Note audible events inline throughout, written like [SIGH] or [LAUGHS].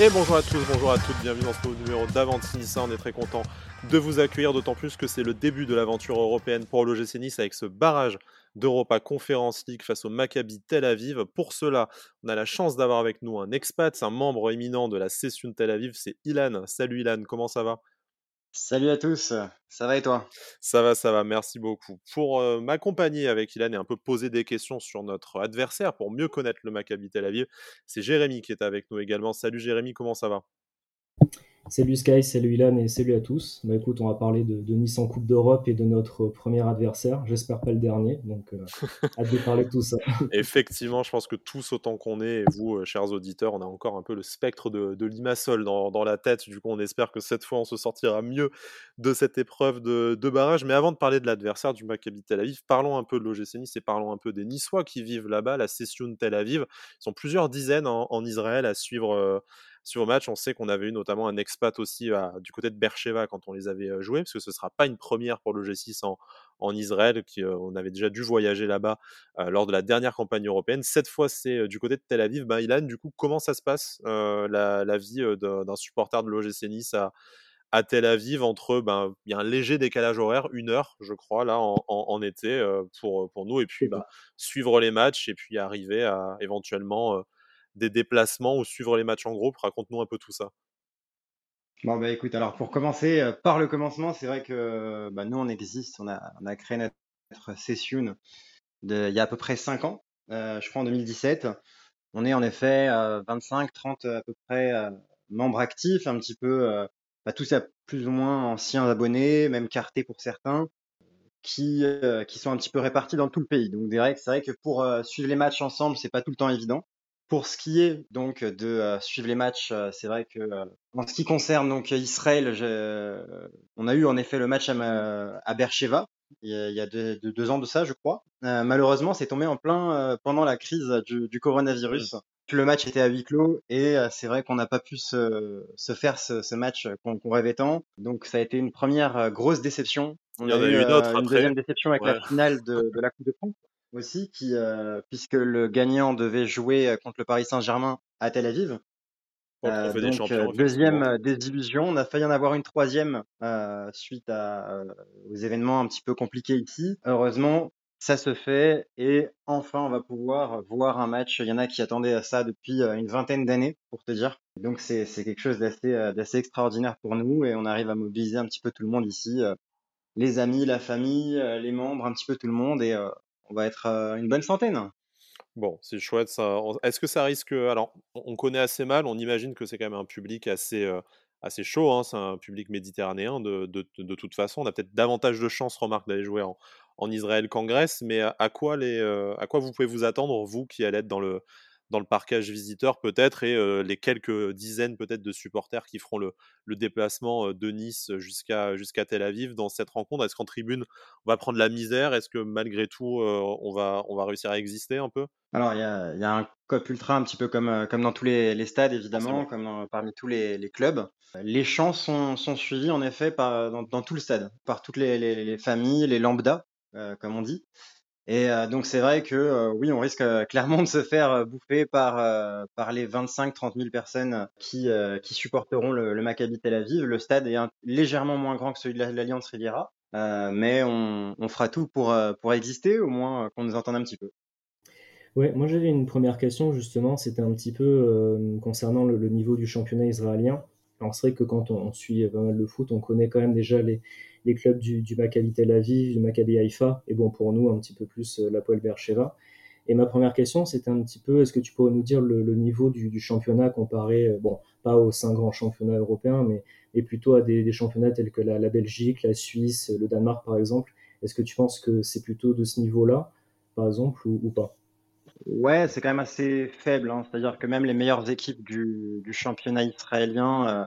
Et bonjour à tous, bonjour à toutes, bienvenue dans ce nouveau numéro d'Avanti Nice. On est très content de vous accueillir, d'autant plus que c'est le début de l'aventure européenne pour l'OGC Nice avec ce barrage d'Europa Conference League face au Maccabi Tel Aviv. Pour cela, on a la chance d'avoir avec nous un expat, un membre éminent de la session Tel Aviv, c'est Ilan. Salut Ilan, comment ça va? Salut à tous, ça va et toi? Ça va, ça va, merci beaucoup. Pour euh, m'accompagner avec Ilan et un peu poser des questions sur notre adversaire pour mieux connaître le Maccabi Tel Aviv, c'est Jérémy qui est avec nous également. Salut Jérémy, comment ça va? Salut Sky, salut Ilan et salut à tous. Bah écoute, on va parler de, de Nice en Coupe d'Europe et de notre premier adversaire. J'espère pas le dernier, donc euh, [LAUGHS] hâte de parler de tout ça. [LAUGHS] Effectivement, je pense que tous autant qu'on est, et vous, euh, chers auditeurs, on a encore un peu le spectre de, de Limassol dans, dans, la tête. Du coup, on espère que cette fois, on se sortira mieux de cette épreuve de, de barrage. Mais avant de parler de l'adversaire du Maccabi Tel Aviv, parlons un peu de l'OGC Nice et parlons un peu des Niçois qui vivent là-bas, la session Tel Aviv. Ils sont plusieurs dizaines en, en Israël à suivre. Euh, sur match. On sait qu'on avait eu notamment un expat aussi à, du côté de Bercheva quand on les avait joués, parce que ce ne sera pas une première pour le G6 en, en Israël, qui, euh, on avait déjà dû voyager là-bas euh, lors de la dernière campagne européenne. Cette fois, c'est euh, du côté de Tel Aviv. Ben, Ilan, du coup, comment ça se passe la, la, vie d'un supporter de l'OGC Nice à, à Tel Aviv entre ben il y a un léger décalage horaire une heure je crois là en, en, en été pour pour nous et puis bah, suivre les matchs et puis arriver à éventuellement des déplacements ou suivre les matchs en groupe? Raconte-nous un peu tout ça. Bon, bah écoute, alors pour commencer, euh, par le commencement, c'est vrai que bah, nous, on existe, on a, on a créé notre session il y a à peu près 5 ans, euh, je crois en 2017. On est en effet euh, 25, 30 à peu près euh, membres actifs, un petit peu, euh, bah, tous à plus ou moins anciens abonnés, même cartés pour certains, qui, euh, qui sont un petit peu répartis dans tout le pays. Donc c'est vrai que pour suivre les matchs ensemble, c'est pas tout le temps évident. Pour ce qui est donc de euh, suivre les matchs, euh, c'est vrai que euh, en ce qui concerne donc Israël, on a eu en effet le match à, à Beersheba il y a, a deux, deux, ans de ça, je crois. malheureusement, c'est tombé en plein pendant la crise du, du coronavirus. Le match était à huis clos et c'est vrai qu'on n'a pas pu se, se faire ce, ce match qu'on qu rêvait tant. Donc ça a été une première grosse déception. On il y en a, eu, une, autre une deuxième déception avec ouais. la finale de, de la Coupe de France aussi, qui, euh, puisque le gagnant devait jouer euh, contre le Paris Saint-Germain à Tel Aviv. Euh, donc, euh, deuxième désillusion. On a failli en avoir une troisième euh, suite à, aux événements un petit peu compliqués ici. Heureusement, ça se fait et enfin, on va pouvoir voir un match. Il y en a qui attendaient à ça depuis une vingtaine d'années, pour te dire. Donc, c'est quelque chose d'assez extraordinaire pour nous et on arrive à mobiliser un petit peu tout le monde ici. les amis, la famille, les membres, un petit peu tout le monde et on va être une bonne centaine. Bon, c'est chouette. Est-ce que ça risque. Alors, on connaît assez mal, on imagine que c'est quand même un public assez, euh, assez chaud, hein, c'est un public méditerranéen de, toute façon. On a peut-être davantage de chances, remarque, d'aller jouer en, Israël qu'en Grèce, mais à quoi, les, euh, à quoi vous pouvez vous attendre, vous qui allez être dans le, dans le parcage visiteur peut-être et euh, les quelques dizaines peut-être de supporters qui feront le, le déplacement de Nice jusqu'à jusqu'à Tel Aviv dans cette rencontre? Est-ce qu'en tribune on va prendre la misère? Est-ce que malgré tout euh, on, va, on va réussir à exister un peu? Alors il y a, y a, un COP ultra un petit peu comme, comme dans tous les, les stades évidemment, comme dans, parmi tous les, les, clubs. Les champs sont, sont suivis en effet par, dans, dans, tout le stade, par toutes les, les, les familles, les lambda, euh, comme on dit. Et euh, donc c'est vrai que euh, oui, on risque euh, clairement de se faire bouffer par par les 25-30 000 personnes qui qui supporteront le, le, Maccabi Tel Aviv. Le stade est légèrement moins grand que celui de l'Alliance Riviera, mais on, on, fera tout pour pour exister, au moins qu'on nous entende un petit peu. Ouais, moi j'avais une première question justement, c'était un petit peu concernant le, niveau du championnat israélien. Alors c'est vrai que quand on, on, suit mal le foot, on connaît quand même déjà les les clubs du, du Maccabi Tel Aviv, du Maccabi Haïfa, et bon pour nous un petit peu plus euh, la Poel Beersheva. Et ma première question, c'était un petit peu, est-ce que tu pourrais nous dire le, niveau du, championnat comparé, euh, bon, pas aux cinq grands championnats européens, mais, plutôt à des, championnats tels que la, Belgique, la Suisse, le Danemark par exemple. Est-ce que tu penses que c'est plutôt de ce niveau-là, par exemple, ou, pas? Ouais, c'est quand même assez faible. Hein. C'est-à-dire que même les meilleures équipes du, du championnat israélien euh,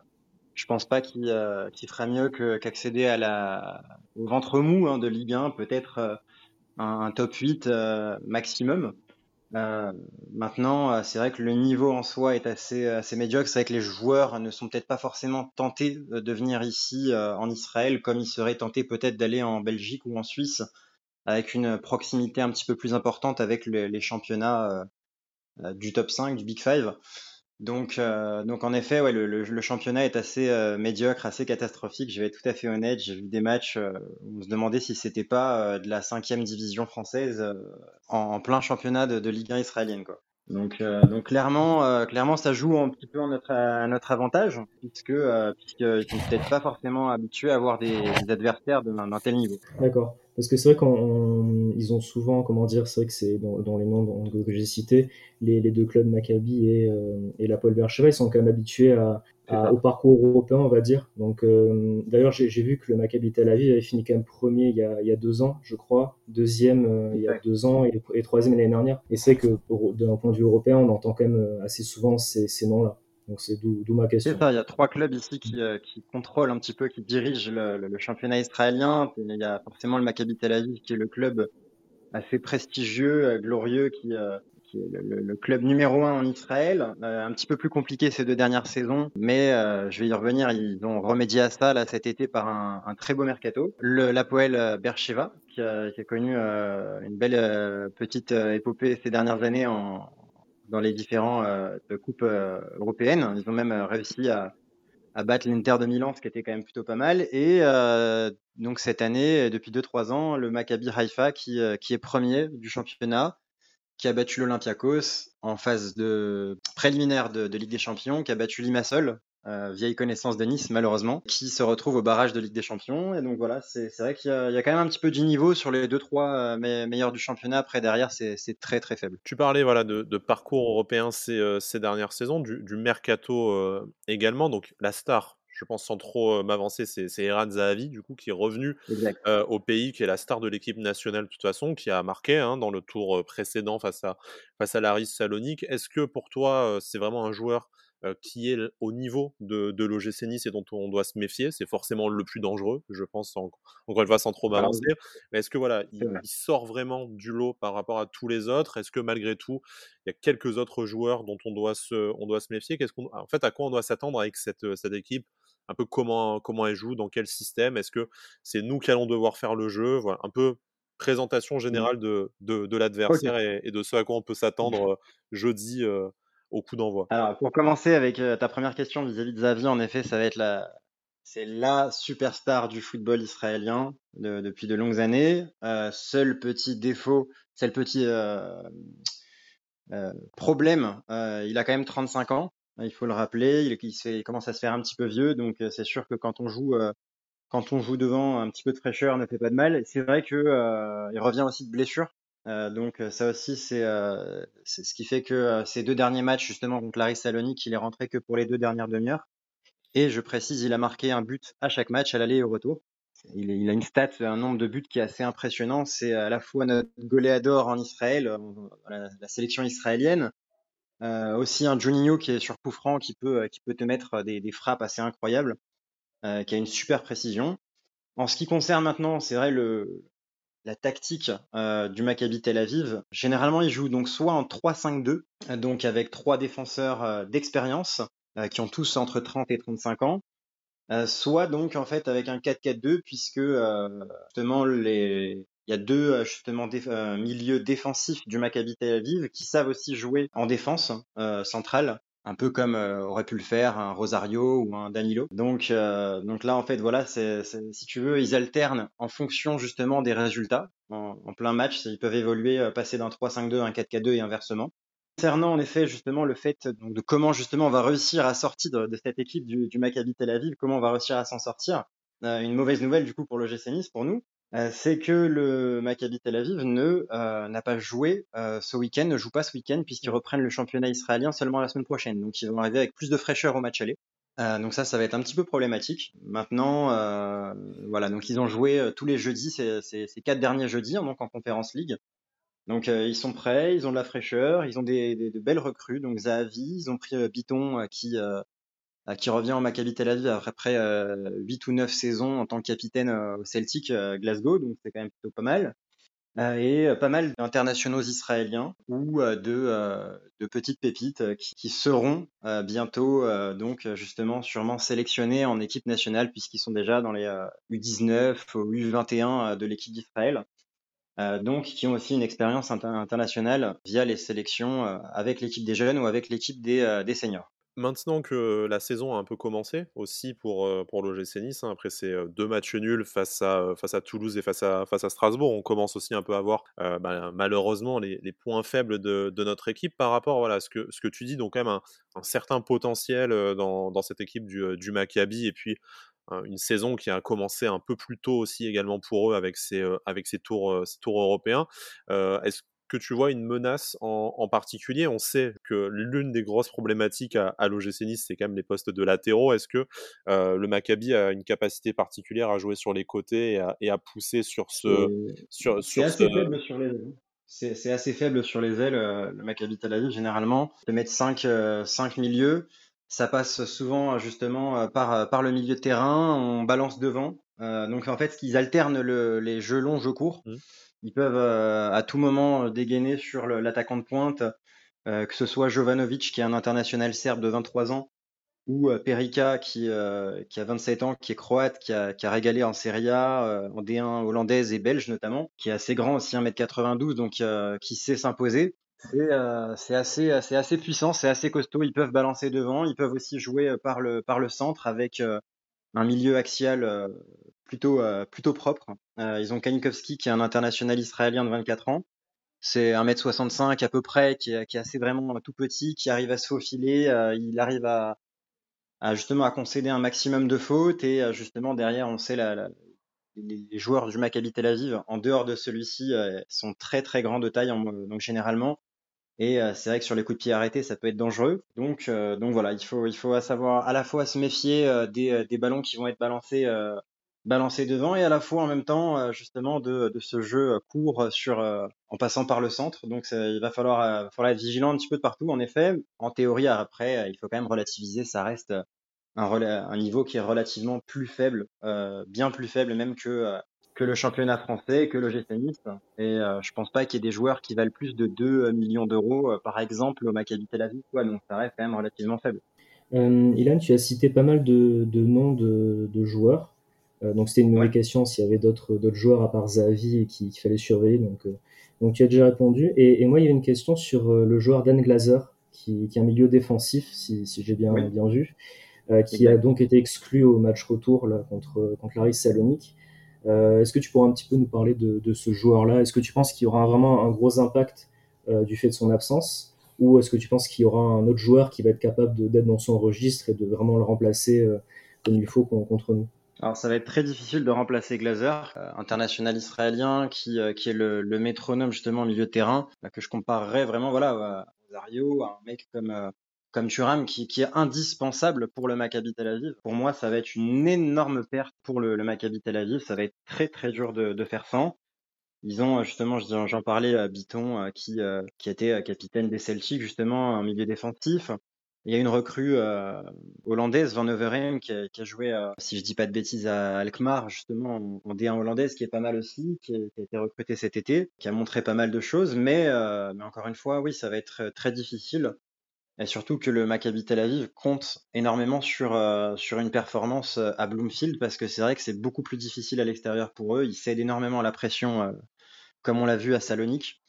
je pense pas qu'il euh, fera mieux qu'accéder qu à la, au ventre mou hein, de Ligue 1, peut-être euh, un, top 8 euh, maximum. Euh, maintenant, c'est vrai que le niveau en soi est assez, assez médiocre. C'est vrai que les joueurs ne sont peut-être pas forcément tentés de venir ici en Israël comme ils seraient tentés peut-être d'aller en Belgique ou en Suisse avec une proximité un petit peu plus importante avec le, les championnats du top 5, du Big 5. Donc, euh, donc en effet, ouais, le, le, championnat est assez euh, médiocre, assez catastrophique. Je vais être tout à fait honnête. J'ai vu des matchs euh, où on se demandait si c'était pas de la cinquième division française en, en, plein championnat de, de Ligue 1 israélienne, quoi. Donc, euh, donc clairement, euh, clairement, ça joue un petit peu à notre avantage, puisque euh, puisqu'ils sont peut-être pas forcément habitués à avoir des, des adversaires d'un tel niveau. D'accord. Parce que c'est vrai qu'ils ont souvent, comment dire, c'est vrai que c'est dans, dans, les noms que j'ai cités, les, les, deux clubs Maccabi et, euh, et la Paul Bercheva, ils sont quand même habitués à, à, au parcours européen, on va dire. Donc, euh, d'ailleurs, j'ai vu que le Maccabi Tel Aviv avait fini quand même premier il y a, il y a deux ans, je crois, deuxième euh, il y a deux ans et, et troisième l'année dernière. Et c'est que d'un point de vue européen, on entend quand même euh, assez souvent ces, ces noms-là. Donc c'est d'où ma question. C'est ça, il y a trois clubs ici qui, qui contrôlent un petit peu, qui dirigent le, le, le, championnat israélien. Il y a forcément le Maccabi Tel Aviv qui est le club assez prestigieux, glorieux, qui, euh, le, club numéro un en Israël. un petit peu plus compliqué ces deux dernières saisons, mais je vais y revenir. Ils ont remédié à ça là cet été par un, très beau mercato. L'Apoel Bercheva qui a, qui a connu une belle petite épopée ces dernières années dans les différents euh, coupes euh, européennes. Ils ont même euh, réussi à, battre l'Inter de Milan, ce qui était quand même plutôt pas mal. Et euh, donc cette année, depuis 2-3 ans, le Maccabi Haifa qui est premier du championnat, qui a battu l'Olympiakos en phase de préliminaire de, Ligue des Champions, qui a battu Limassol euh, vieille connaissance de Nice malheureusement, qui se retrouve au barrage de Ligue des Champions. Et donc voilà, c'est vrai qu'il y, a quand même un petit peu du niveau sur les deux trois euh, meilleurs du championnat. Après derrière, c'est très très faible. Tu parlais voilà de, parcours européen ces, euh, ces, dernières saisons, du, mercato également. Donc la star je pense sans trop m'avancer, c'est Eran Zahavi, du coup, qui est revenu euh, au pays, qui est la star de l'équipe nationale de toute façon, qui a marqué hein, dans le tour précédent face à, face à l'Aris Salonique. Est-ce que pour toi, c'est vraiment un joueur qui est au niveau de, de l'OGC Nice et dont on doit se méfier? C'est forcément le plus dangereux, je pense, en, encore une fois, sans trop m'avancer. Mais est-ce que voilà, il, il, sort vraiment du lot par rapport à tous les autres? Est-ce que malgré tout, il y a quelques autres joueurs dont on doit se, on doit se méfier? Qu'est-ce qu'on, En fait, à quoi on doit s'attendre avec cette, cette équipe? Un peu comment, comment elle joue, dans quel système Est-ce que c'est nous qui allons devoir faire le jeu Voilà, un peu présentation mmh. générale de, de, de l'adversaire okay. et, et, de ce à quoi on peut s'attendre jeudi euh, au coup d'envoi Alors, pour commencer avec euh, ta première question vis-à-vis de Xavi, en effet, ça va être la, c'est la superstar du football israélien de, depuis de longues années. Euh, seul petit défaut, seul petit problème, il a quand même 35 ans. Il faut le rappeler. Il, il, il, commence à se faire un petit peu vieux, donc euh, c'est sûr que quand on joue, quand on joue devant, un petit peu de fraîcheur ne fait pas de mal. C'est vrai que il revient aussi de blessure. Euh, donc ça aussi c'est euh, ce qui fait que euh, ces deux derniers matchs justement contre Larry Salonique, il est rentré que pour les deux dernières demi-heures. Et je précise, il a marqué un but à chaque match, à l'aller et au retour. Il, il, a une stat, un nombre de buts qui est assez impressionnant. C'est à la fois notre goléador en Israël, la, la sélection israélienne, euh, aussi un Juninho qui est sur coup qui peut, qui peut te mettre des, des frappes assez incroyables, euh, qui a une super précision. En ce qui concerne maintenant, c'est vrai le, la tactique euh, du Maccabi Tel Aviv. Généralement, il joue donc soit en 3-5-2, donc avec trois défenseurs euh, d'expérience euh, qui ont tous entre 30 et 35 ans, euh, soit donc en fait avec un 4-4-2 puisque euh, justement les il y a deux justement déf milieux défensifs du Maccabi Tel Aviv qui savent aussi jouer en défense centrale un peu comme euh, aurait pu le faire un Rosario ou un Danilo. Donc, euh, donc là, en fait, voilà, c'est, si tu veux, ils alternent en fonction justement des résultats. En, plein match, ils peuvent évoluer, euh, passer d'un 3-5-2 à un 4-4-2 et inversement. Concernant en effet justement le fait donc, de comment justement on va réussir à sortir de, cette équipe du, du Maccabi Tel Aviv, comment on va réussir à s'en sortir. Euh, une mauvaise nouvelle du coup pour le GC pour nous, euh, c'est que le Maccabi Tel Aviv ne euh, n'a pas joué euh, ce week-end, ne joue pas ce week-end puisqu'ils reprennent le championnat israélien seulement la semaine prochaine. Donc ils vont arriver avec plus de fraîcheur au match aller. donc ça, ça va être un petit peu problématique. Maintenant, voilà, donc ils ont joué tous les jeudis, ces, ces, ces, quatre derniers jeudis, hein, donc en Conférence League. Donc ils sont prêts, ils ont de la fraîcheur, ils ont des, des de belles recrues. Donc Zahavi, ils ont pris Biton qui euh, qui revient en Maccabi Tel Aviv après euh, 8 ou 9 saisons en tant que capitaine euh, au Celtic euh, Glasgow, donc c'est quand même plutôt pas mal. et pas mal d'internationaux israéliens ou de, petites pépites qui, qui seront bientôt donc justement sûrement sélectionnés en équipe nationale puisqu'ils sont déjà dans les U19 ou U21 de l'équipe d'Israël. donc qui ont aussi une expérience internationale via les sélections avec l'équipe des jeunes ou avec l'équipe des seniors. Maintenant que la saison a un peu commencé aussi pour, pour l'OGC Nice, hein, après ces deux matchs nuls face à, face à Toulouse et face à, face à Strasbourg, on commence aussi un peu à voir bah, malheureusement les, points faibles de, notre équipe par rapport voilà, à ce que, ce que tu dis, donc quand même un, certain potentiel dans, dans, cette équipe du, du Maccabi et puis une saison qui a commencé un peu plus tôt aussi également pour eux avec ces, avec tours, tours européens. Est-ce que tu vois une menace en, particulier On sait que l'une des grosses problématiques à, à l'OGC Nice, c'est quand même les postes de latéraux. Est-ce que euh, le Maccabi a une capacité particulière à jouer sur les côtés et à, pousser sur ce. Sur, assez faible sur les ailes. C'est, assez faible sur les ailes, euh, le Maccabi Tel Aviv, généralement. De mettre 5 euh, cinq, milieux. Ça passe souvent justement par, par le milieu de terrain, on balance devant. donc en fait, ils alternent les jeux longs, jeux courts. Mmh. Ils peuvent euh, à tout moment euh, dégainer sur l'attaquant de pointe, euh, que ce soit Jovanovic, qui est un international serbe de 23 ans, ou Perica, qui, a 27 ans, qui est croate, qui a, régalé en Serie A, en D1 hollandaise et belge notamment, qui est assez grand aussi, 1m92, donc qui sait s'imposer. C'est assez, puissant, c'est assez costaud. Ils peuvent balancer devant, ils peuvent aussi jouer par le, centre avec un milieu axial plutôt propre. Euh, ils ont Kanikowski qui est un international israélien de 24 ans. C'est 1m65 à peu près, qui est, qui est, assez vraiment tout petit, qui arrive à se faufiler. Euh, il arrive à, justement à concéder un maximum de fautes et justement derrière, on sait les joueurs du Maccabi Tel Aviv, en dehors de celui-ci, sont très très grands de taille. donc généralement, et c'est vrai que sur les coups de pied arrêtés, ça peut être dangereux. Donc, donc voilà, il faut, il faut savoir à la fois se méfier des, des ballons qui vont être balancés balancer devant et à la fois en même temps euh, justement de, de ce jeu euh, court sur euh, en passant par le centre. Donc il va falloir, falloir être vigilant un petit peu de partout. En effet, en théorie après, il faut quand même relativiser. Ça reste un, un niveau qui est relativement plus faible, bien plus faible même que que le championnat français, que le Nice. Et je pense pas qu'il y ait des joueurs qui valent plus de 2 millions d'euros, par exemple au Maccabi Tel Aviv. Quoi. Donc ça reste quand même relativement faible. Ilan, tu as cité pas mal de, de noms de, de joueurs. Euh, donc c'était une nouvelle question s'il y avait d'autres joueurs à part Zavi qu'il fallait surveiller. Donc, euh, donc tu as déjà répondu. Et, moi, il y avait une question sur euh, le joueur Dan Glazer, qui, qui, est un milieu défensif, si, si j'ai bien, bien vu, qui a donc été exclu au match retour là, contre, contre Laris Salonique. Est-ce que tu pourrais un petit peu nous parler de, de ce joueur-là? Est-ce que tu penses qu'il y aura vraiment un gros impact du fait de son absence? Ou est-ce que tu penses qu'il y aura un autre joueur qui va être capable d'être dans son registre et de vraiment le remplacer comme il faut contre nous? Alors ça va être très difficile de remplacer Glazer, euh, international israélien qui, euh, qui est le, le, métronome justement au milieu de terrain, bah, que je comparerais vraiment voilà à Zario, à un mec comme euh, comme Thuram qui, qui, est indispensable pour le Maccabi Tel Aviv. Pour moi, ça va être une énorme perte pour le, le Maccabi Tel Aviv. Ça va être très très dur de, de faire sans. Ils ont justement, j'en parlais, à Biton qui, qui était capitaine des Celtics justement, un milieu défensif. Il y a une recrue euh, hollandaise, Van Overheim, qui a, joué, euh, si je dis pas de bêtises, à Alkmaar, justement, en, D1 hollandaise, qui est pas mal aussi, qui a, été recruté cet été, qui a montré pas mal de choses, mais, euh, mais encore une fois, oui, ça va être très difficile. Et surtout que le Maccabi Tel Aviv compte énormément sur, sur une performance à Bloomfield, parce que c'est vrai que c'est beaucoup plus difficile à l'extérieur pour eux. Ils cèdent énormément à la pression, comme on l'a vu à Salonique,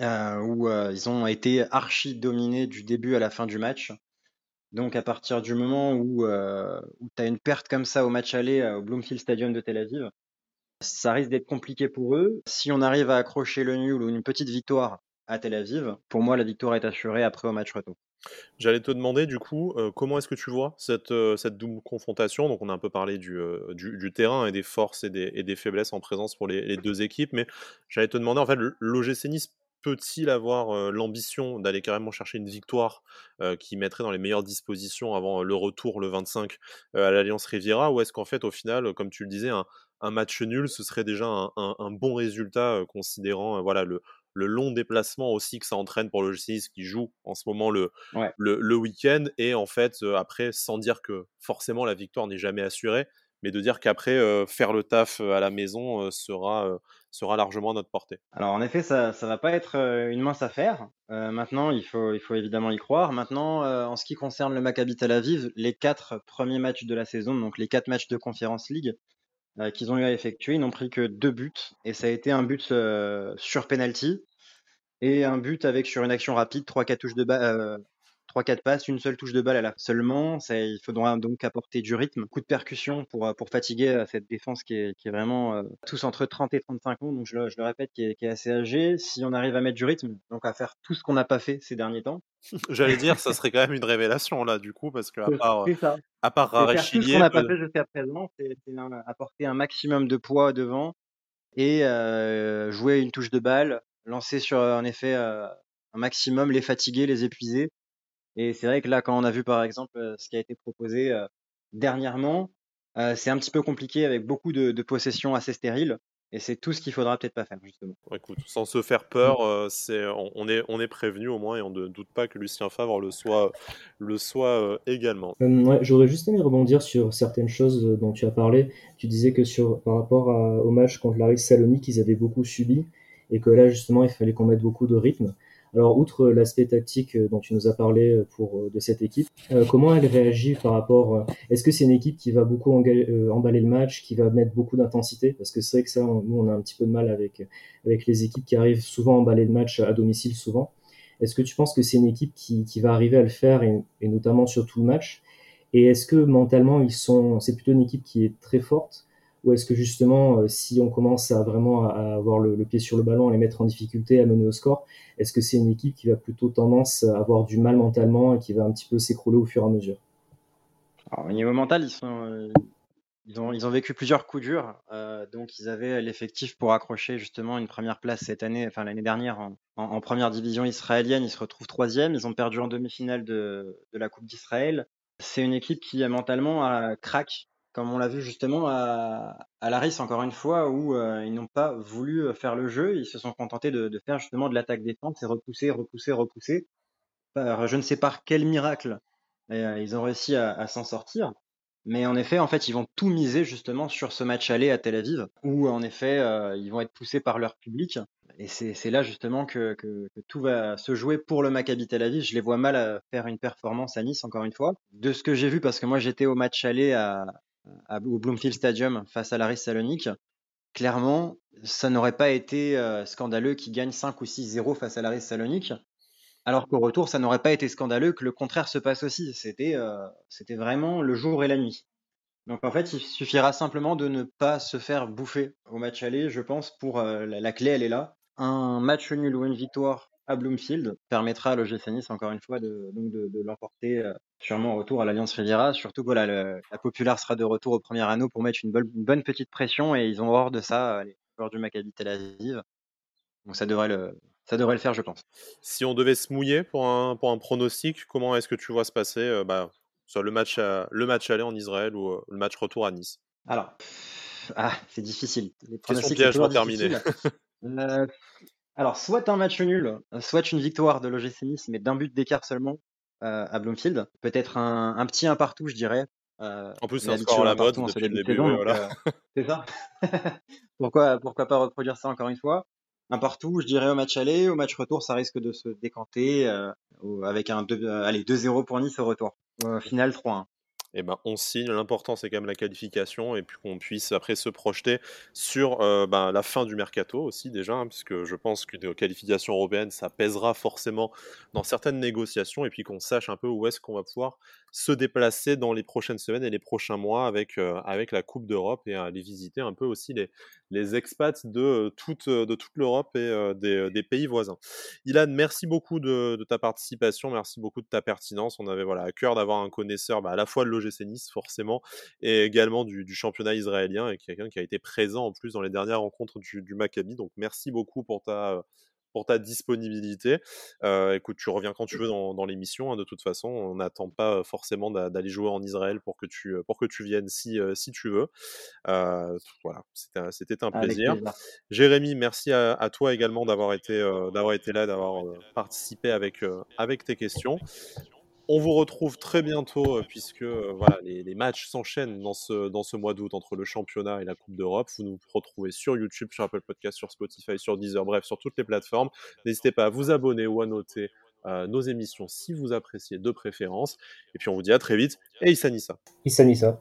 où ils ont été archi dominés du début à la fin du match. Donc à partir du moment où, euh, tu as une perte comme ça au match aller euh, au Bloomfield Stadium de Tel Aviv, ça risque d'être compliqué pour eux. Si on arrive à accrocher le nul ou une petite victoire à Tel Aviv, pour moi la victoire est assurée après au match retour. J'allais te demander du coup, euh, comment est-ce que tu vois cette, double confrontation? Donc on a un peu parlé du, terrain et des forces et des, et des, faiblesses en présence pour les, les deux équipes, mais j'allais te demander en fait l'OGC Nice peut-il avoir l'ambition d'aller carrément chercher une victoire qui mettrait dans les meilleures dispositions avant le retour le 25 à l'Alliance Riviera? Ou est-ce qu'en fait au final, comme tu le disais, un, match nul ce serait déjà un, bon résultat considérant voilà le, le long déplacement aussi que ça entraîne pour le GCIS qui joue en ce moment le, le, le week-end et en fait après sans dire que forcément la victoire n'est jamais assurée mais de dire qu'après, faire le taf à la maison sera, sera largement à notre portée. Alors en effet, ça ne va pas être une mince affaire. maintenant, il faut, il faut évidemment y croire. Maintenant, en ce qui concerne le Maccabi Tel Aviv, les quatre premiers matchs de la saison, donc les quatre matchs de Conference League, qu'ils ont eu à effectuer. Ils n'ont pris que deux buts et ça a été un but sur penalty et un but avec sur une action rapide, 3-4 touches de balle, 3-4 passes, une seule touche de balle à la seulement. Ça, il faudra donc apporter du rythme, coup de percussion pour, euh, pour fatiguer euh, cette défense qui est, qui est vraiment euh, tous entre 30 et 35 ans. Donc je le, je le répète, qui est, qui est, assez âgé. Si on arrive à mettre du rythme, donc à faire tout ce qu'on n'a pas fait ces derniers temps. [LAUGHS] J'allais dire, ça serait quand même une révélation là, du coup, parce que à part, ça. à part Tout ce qu'on n'a pas fait jusqu'à présent, c'est apporter un maximum de poids devant et euh, jouer une touche de balle, lancer sur en effet un maximum, les fatiguer, les épuiser et c'est vrai que là, quand on a vu par exemple euh, ce qui a été proposé euh, dernièrement, euh, c'est un petit peu compliqué avec beaucoup de, de possessions assez stériles. Et c'est tout ce qu'il faudra peut-être pas faire, justement. Écoute, sans se faire peur, c'est, on, est, on est prévenu au moins et on ne doute pas que Lucien Favre le soit, le soit également. ouais, j'aurais juste aimé rebondir sur certaines choses dont tu as parlé. Tu disais que sur, par rapport au match contre l'Aris Salonique, ils avaient beaucoup subi et que là, justement, il fallait qu'on mette beaucoup de rythme. Alors, outre l'aspect tactique euh, dont tu nous as parlé euh, pour, euh, de cette équipe, comment elle réagit par rapport Est-ce que c'est une équipe qui va beaucoup emballer le match, qui va mettre beaucoup d'intensité? Parce que c'est vrai que ça, nous, on a un petit peu de mal avec, avec les équipes qui arrivent souvent à emballer le match à domicile, souvent. Est-ce que tu penses que c'est une équipe qui, qui, va arriver à le faire, et, et notamment sur tout le match? Et est-ce que mentalement, ils sont, c'est plutôt une équipe qui est très forte ou est-ce que justement, euh, si on commence à vraiment avoir le, pied sur le ballon, à les mettre en difficulté, à mener au score, est-ce que c'est une équipe qui va plutôt tendance à avoir du mal mentalement et qui va un petit peu s'écrouler au fur et à mesure? Au niveau mental, euh, ils, ont, vécu plusieurs coups durs. Euh, donc, ils avaient l'effectif pour accrocher justement une première place cette année, enfin l'année dernière en, première division israélienne. Ils se retrouvent troisième. Ils ont perdu en demi-finale de, la Coupe d'Israël. C'est une équipe qui mentalement craque comme on l'a vu justement à, à Laris encore une fois, où euh, ils n'ont pas voulu euh, faire le jeu, ils se sont contentés de, faire justement de l'attaque-défense et repousser, repousser, repousser. je ne sais par quel miracle euh, ils ont réussi à, à s'en sortir. Mais en effet, en fait, ils vont tout miser justement sur ce match aller à Tel Aviv, où en effet, ils vont être poussés par leur public. Et c'est là justement que, que, que, tout va se jouer pour le Maccabi Tel Aviv. Je les vois mal faire une performance à Nice, encore une fois. De ce que j'ai vu, parce que moi j'étais au match aller à, au Bloomfield Stadium face à l'Aris Salonique, clairement, ça n'aurait pas été euh, scandaleux qu'ils gagnent 5 ou 6-0 face à l'Aris Salonique. Alors qu'au retour, ça n'aurait pas été scandaleux que le contraire se passe aussi. C'était euh, c'était vraiment le jour et la nuit. Donc en fait, il suffira simplement de ne pas se faire bouffer au match aller, je pense, pour euh, la, clé, elle est là. Un match nul ou une victoire à Bloomfield permettra à l'OGC Nice, encore une fois, de, donc de, l'emporter sûrement retour à l'Alliance Riviera. Surtout voilà, la Populaire sera de retour au premier anneau pour mettre une, bonne, une bonne petite pression et ils ont hors de ça euh, les joueurs du Maccabi Tel Aviv. Donc ça devrait le, ça devrait le faire, je pense. Si on devait se mouiller pour un, pour un pronostic, comment est-ce que tu vois se passer euh, bah, soit le match, à, le match aller en Israël ou le match retour à Nice? Alors, ah, c'est difficile. Les pronostics, piège pour terminer. Alors, soit un match nul, soit une victoire de l'OGC Nice, mais d'un but d'écart seulement euh, à Bloomfield. Peut-être un, un, petit un partout, je dirais. Euh, en plus, c'est à la mode depuis le début. voilà. euh, c'est ça. [LAUGHS] pourquoi, pourquoi pas reproduire ça encore une fois? Un partout, je dirais au match aller. Au match retour, ça risque de se décanter euh, avec un 2-0 pour Nice au retour. final 3-1 eh ben, on signe. L'important, c'est quand même la qualification et puis qu'on puisse après se projeter sur euh, ben, la fin du mercato aussi déjà, hein, puisque je pense qu'une qualification européenne, ça pèsera forcément dans certaines négociations et puis qu'on sache un peu où est-ce qu'on va pouvoir se déplacer dans les prochaines semaines et les prochains mois avec, euh, avec la Coupe d'Europe et aller visiter un peu aussi les, les expats de euh, toute, de toute l'Europe et des, pays voisins. Ilan, merci beaucoup de, ta participation, merci beaucoup de ta pertinence. On avait voilà, à cœur d'avoir un connaisseur bah, à la fois de l'OGC Nice, forcément, et également du, du championnat israélien, et quelqu'un qui a été présent en plus dans les dernières rencontres du, du Maccabi. Donc merci beaucoup pour ta pour ta disponibilité. Euh, écoute, tu reviens quand tu veux dans, dans l'émission. Hein, de toute façon, on n'attend pas forcément d'aller jouer en Israël pour que tu, pour que tu viennes si, si tu veux. Euh, voilà, c'était un plaisir. Jérémy, merci à, à toi également d'avoir été, euh, d'avoir été là, d'avoir participé avec, avec tes questions. On vous retrouve très bientôt euh, puisque euh, les, matchs s'enchaînent dans ce, mois d'août entre le championnat et la Coupe d'Europe. Vous nous retrouvez sur YouTube, sur Apple Podcast, sur Spotify, sur Deezer, bref, sur toutes les plateformes. N'hésitez pas à vous abonner ou à noter euh, nos émissions si vous appréciez de préférence. Et puis on vous dit à très vite et Issa Nissa. Issa Nissa.